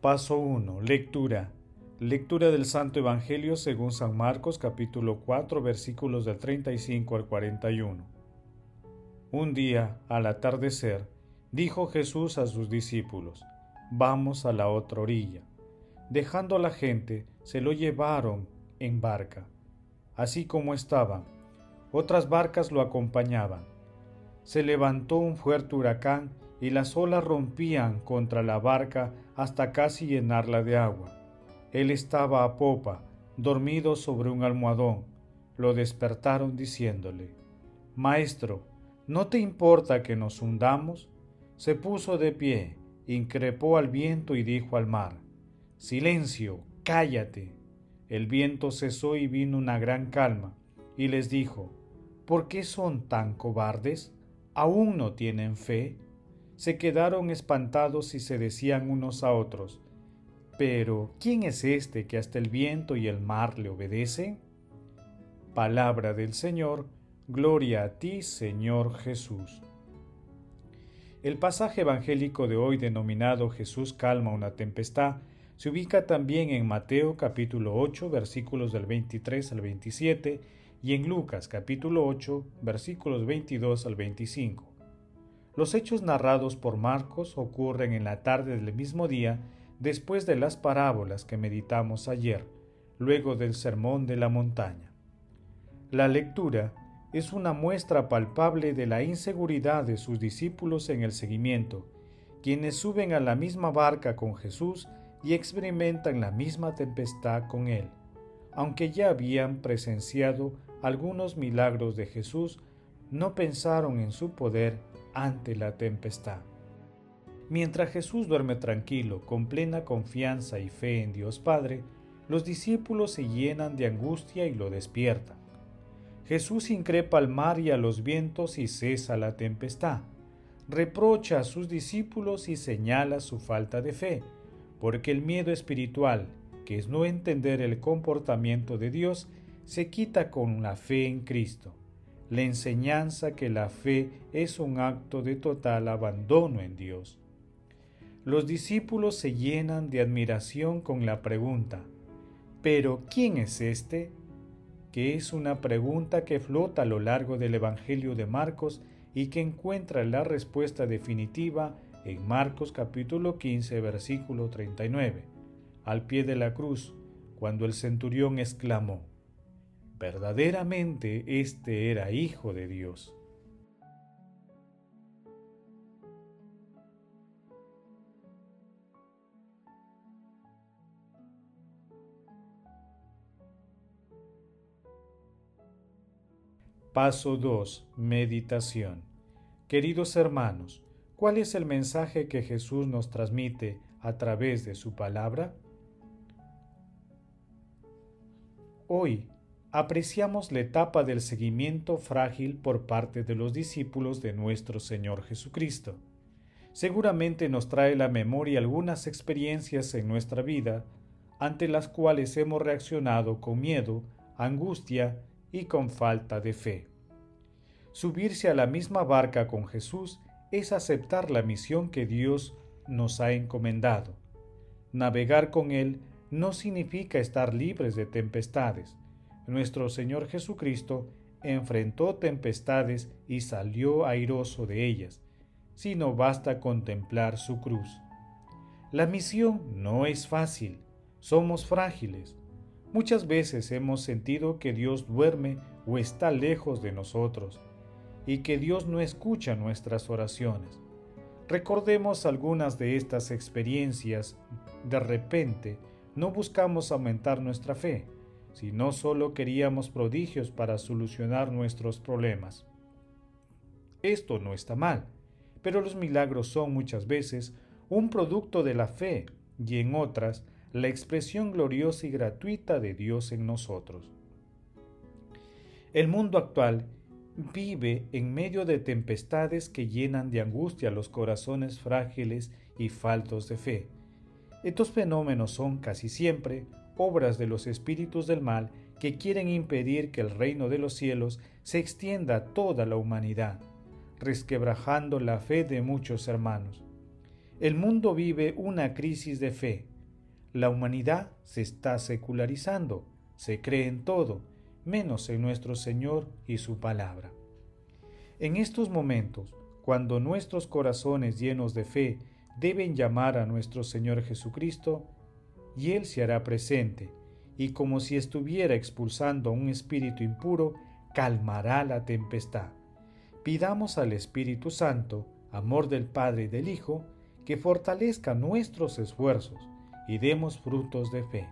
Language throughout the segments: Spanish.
Paso 1. Lectura. Lectura del Santo Evangelio según San Marcos capítulo 4 versículos del 35 al 41. Un día, al atardecer, dijo Jesús a sus discípulos, Vamos a la otra orilla. Dejando a la gente, se lo llevaron en barca. Así como estaban, otras barcas lo acompañaban. Se levantó un fuerte huracán y las olas rompían contra la barca hasta casi llenarla de agua. Él estaba a popa, dormido sobre un almohadón. Lo despertaron diciéndole, Maestro, ¿no te importa que nos hundamos? Se puso de pie, increpó al viento y dijo al mar, Silencio, cállate. El viento cesó y vino una gran calma, y les dijo, ¿por qué son tan cobardes? ¿Aún no tienen fe? Se quedaron espantados y se decían unos a otros, Pero, ¿quién es este que hasta el viento y el mar le obedecen? Palabra del Señor, gloria a ti, Señor Jesús. El pasaje evangélico de hoy denominado Jesús calma una tempestad se ubica también en Mateo capítulo 8 versículos del 23 al 27 y en Lucas capítulo 8 versículos 22 al 25. Los hechos narrados por Marcos ocurren en la tarde del mismo día después de las parábolas que meditamos ayer, luego del Sermón de la Montaña. La lectura es una muestra palpable de la inseguridad de sus discípulos en el seguimiento, quienes suben a la misma barca con Jesús y experimentan la misma tempestad con Él, aunque ya habían presenciado algunos milagros de Jesús, no pensaron en su poder ante la tempestad. Mientras Jesús duerme tranquilo, con plena confianza y fe en Dios Padre, los discípulos se llenan de angustia y lo despiertan. Jesús increpa al mar y a los vientos y cesa la tempestad. Reprocha a sus discípulos y señala su falta de fe, porque el miedo espiritual, que es no entender el comportamiento de Dios, se quita con la fe en Cristo la enseñanza que la fe es un acto de total abandono en Dios. Los discípulos se llenan de admiración con la pregunta, ¿pero quién es este? que es una pregunta que flota a lo largo del Evangelio de Marcos y que encuentra la respuesta definitiva en Marcos capítulo 15 versículo 39, al pie de la cruz, cuando el centurión exclamó, verdaderamente este era hijo de Dios. Paso 2. Meditación. Queridos hermanos, ¿cuál es el mensaje que Jesús nos transmite a través de su palabra? Hoy apreciamos la etapa del seguimiento frágil por parte de los discípulos de nuestro Señor Jesucristo. Seguramente nos trae la memoria algunas experiencias en nuestra vida ante las cuales hemos reaccionado con miedo, angustia y con falta de fe. Subirse a la misma barca con Jesús es aceptar la misión que Dios nos ha encomendado. Navegar con Él no significa estar libres de tempestades, nuestro Señor Jesucristo enfrentó tempestades y salió airoso de ellas, sino basta contemplar su cruz. La misión no es fácil, somos frágiles. Muchas veces hemos sentido que Dios duerme o está lejos de nosotros y que Dios no escucha nuestras oraciones. Recordemos algunas de estas experiencias. De repente, no buscamos aumentar nuestra fe, si no solo queríamos prodigios para solucionar nuestros problemas. Esto no está mal, pero los milagros son muchas veces un producto de la fe y en otras la expresión gloriosa y gratuita de Dios en nosotros. El mundo actual vive en medio de tempestades que llenan de angustia los corazones frágiles y faltos de fe. Estos fenómenos son casi siempre obras de los espíritus del mal que quieren impedir que el reino de los cielos se extienda a toda la humanidad, resquebrajando la fe de muchos hermanos. El mundo vive una crisis de fe. La humanidad se está secularizando, se cree en todo, menos en nuestro Señor y su palabra. En estos momentos, cuando nuestros corazones llenos de fe deben llamar a nuestro Señor Jesucristo, y Él se hará presente, y como si estuviera expulsando a un espíritu impuro, calmará la tempestad. Pidamos al Espíritu Santo, amor del Padre y del Hijo, que fortalezca nuestros esfuerzos y demos frutos de fe.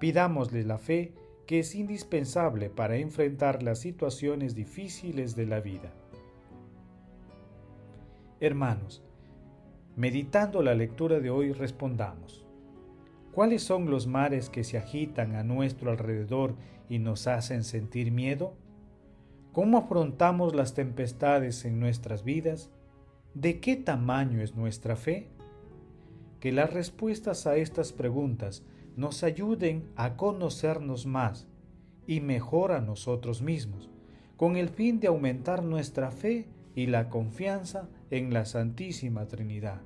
Pidámosle la fe que es indispensable para enfrentar las situaciones difíciles de la vida. Hermanos, meditando la lectura de hoy respondamos, ¿cuáles son los mares que se agitan a nuestro alrededor y nos hacen sentir miedo? ¿Cómo afrontamos las tempestades en nuestras vidas? ¿De qué tamaño es nuestra fe? Que las respuestas a estas preguntas nos ayuden a conocernos más y mejor a nosotros mismos, con el fin de aumentar nuestra fe y la confianza en la Santísima Trinidad.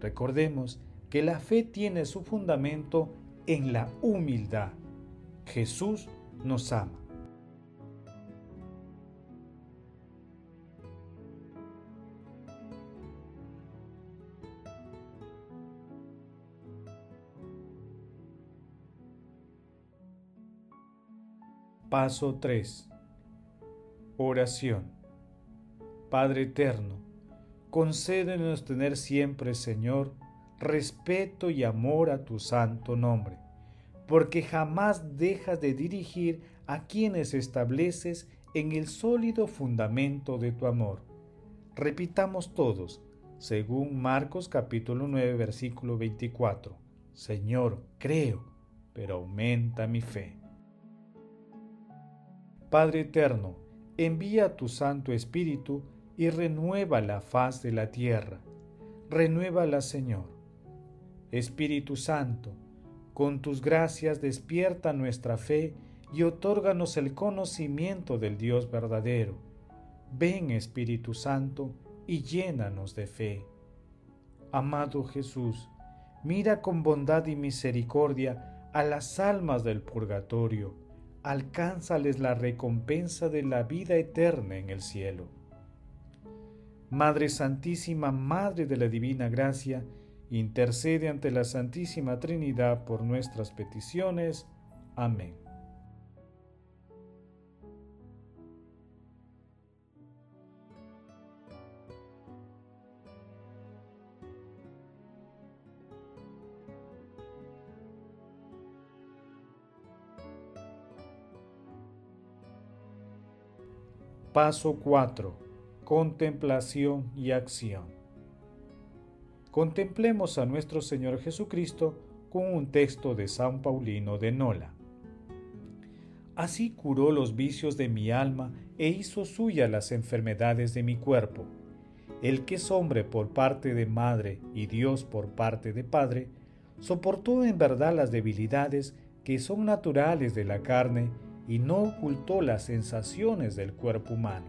Recordemos que la fe tiene su fundamento en la humildad. Jesús nos ama. Paso 3. Oración. Padre eterno, concédenos tener siempre, Señor, respeto y amor a tu santo nombre, porque jamás dejas de dirigir a quienes estableces en el sólido fundamento de tu amor. Repitamos todos, según Marcos capítulo 9, versículo 24. Señor, creo, pero aumenta mi fe. Padre eterno, envía tu Santo Espíritu y renueva la faz de la tierra. Renuévala, Señor. Espíritu Santo, con tus gracias despierta nuestra fe y otórganos el conocimiento del Dios verdadero. Ven, Espíritu Santo, y llénanos de fe. Amado Jesús, mira con bondad y misericordia a las almas del purgatorio alcánzales la recompensa de la vida eterna en el cielo. Madre Santísima, Madre de la Divina Gracia, intercede ante la Santísima Trinidad por nuestras peticiones. Amén. Paso 4. Contemplación y acción. Contemplemos a nuestro Señor Jesucristo con un texto de San Paulino de Nola. Así curó los vicios de mi alma e hizo suya las enfermedades de mi cuerpo. El que es hombre por parte de madre y Dios por parte de padre, soportó en verdad las debilidades que son naturales de la carne y no ocultó las sensaciones del cuerpo humano.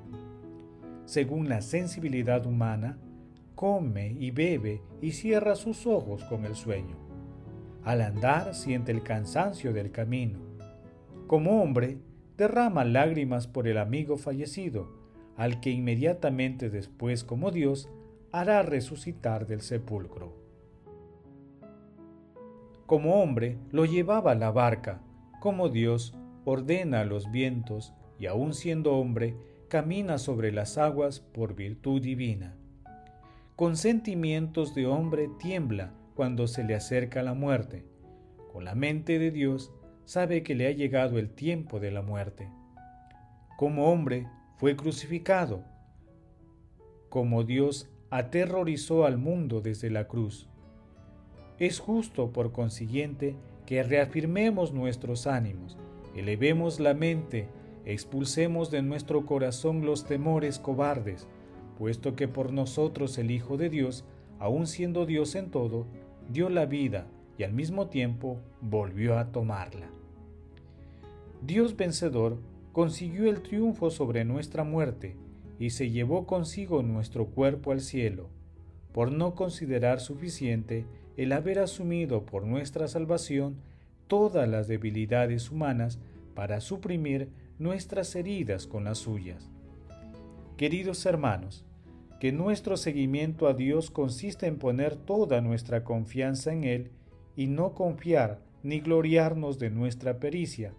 Según la sensibilidad humana, come y bebe y cierra sus ojos con el sueño. Al andar siente el cansancio del camino. Como hombre, derrama lágrimas por el amigo fallecido, al que inmediatamente después, como Dios, hará resucitar del sepulcro. Como hombre, lo llevaba a la barca, como Dios ordena a los vientos y aun siendo hombre, camina sobre las aguas por virtud divina. Con sentimientos de hombre tiembla cuando se le acerca la muerte. Con la mente de Dios sabe que le ha llegado el tiempo de la muerte. Como hombre fue crucificado. Como Dios aterrorizó al mundo desde la cruz. Es justo, por consiguiente, que reafirmemos nuestros ánimos, elevemos la mente, expulsemos de nuestro corazón los temores cobardes, puesto que por nosotros el Hijo de Dios, aun siendo Dios en todo, dio la vida y al mismo tiempo volvió a tomarla. Dios vencedor consiguió el triunfo sobre nuestra muerte y se llevó consigo nuestro cuerpo al cielo, por no considerar suficiente el haber asumido por nuestra salvación todas las debilidades humanas para suprimir nuestras heridas con las suyas. Queridos hermanos, que nuestro seguimiento a Dios consiste en poner toda nuestra confianza en Él y no confiar ni gloriarnos de nuestra pericia,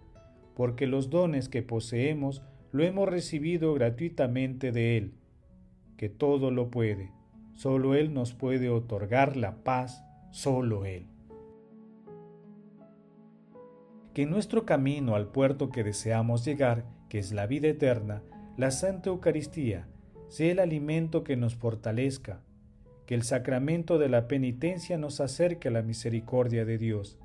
porque los dones que poseemos lo hemos recibido gratuitamente de Él, que todo lo puede, solo Él nos puede otorgar la paz, solo Él. Que nuestro camino al puerto que deseamos llegar, que es la vida eterna, la Santa Eucaristía, sea el alimento que nos fortalezca, que el sacramento de la penitencia nos acerque a la misericordia de Dios,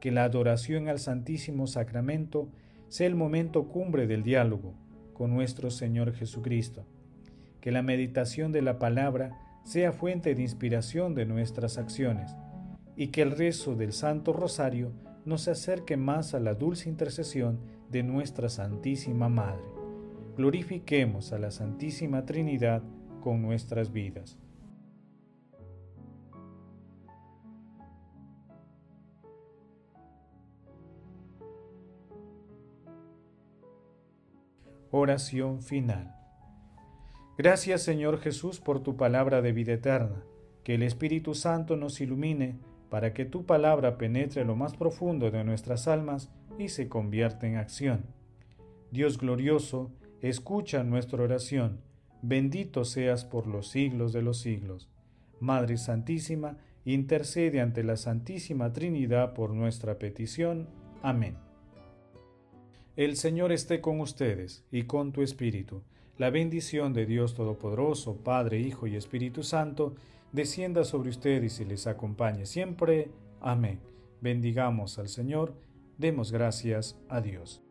que la adoración al Santísimo Sacramento sea el momento cumbre del diálogo con nuestro Señor Jesucristo, que la meditación de la palabra sea fuente de inspiración de nuestras acciones, y que el rezo del Santo Rosario nos acerque más a la dulce intercesión de nuestra Santísima Madre. Glorifiquemos a la Santísima Trinidad con nuestras vidas. Oración final. Gracias Señor Jesús por tu palabra de vida eterna. Que el Espíritu Santo nos ilumine para que tu palabra penetre lo más profundo de nuestras almas y se convierta en acción. Dios glorioso, escucha nuestra oración. Bendito seas por los siglos de los siglos. Madre Santísima, intercede ante la Santísima Trinidad por nuestra petición. Amén. El Señor esté con ustedes y con tu espíritu. La bendición de Dios Todopoderoso, Padre, Hijo y Espíritu Santo, descienda sobre ustedes y les acompañe siempre. Amén. Bendigamos al Señor, demos gracias a Dios.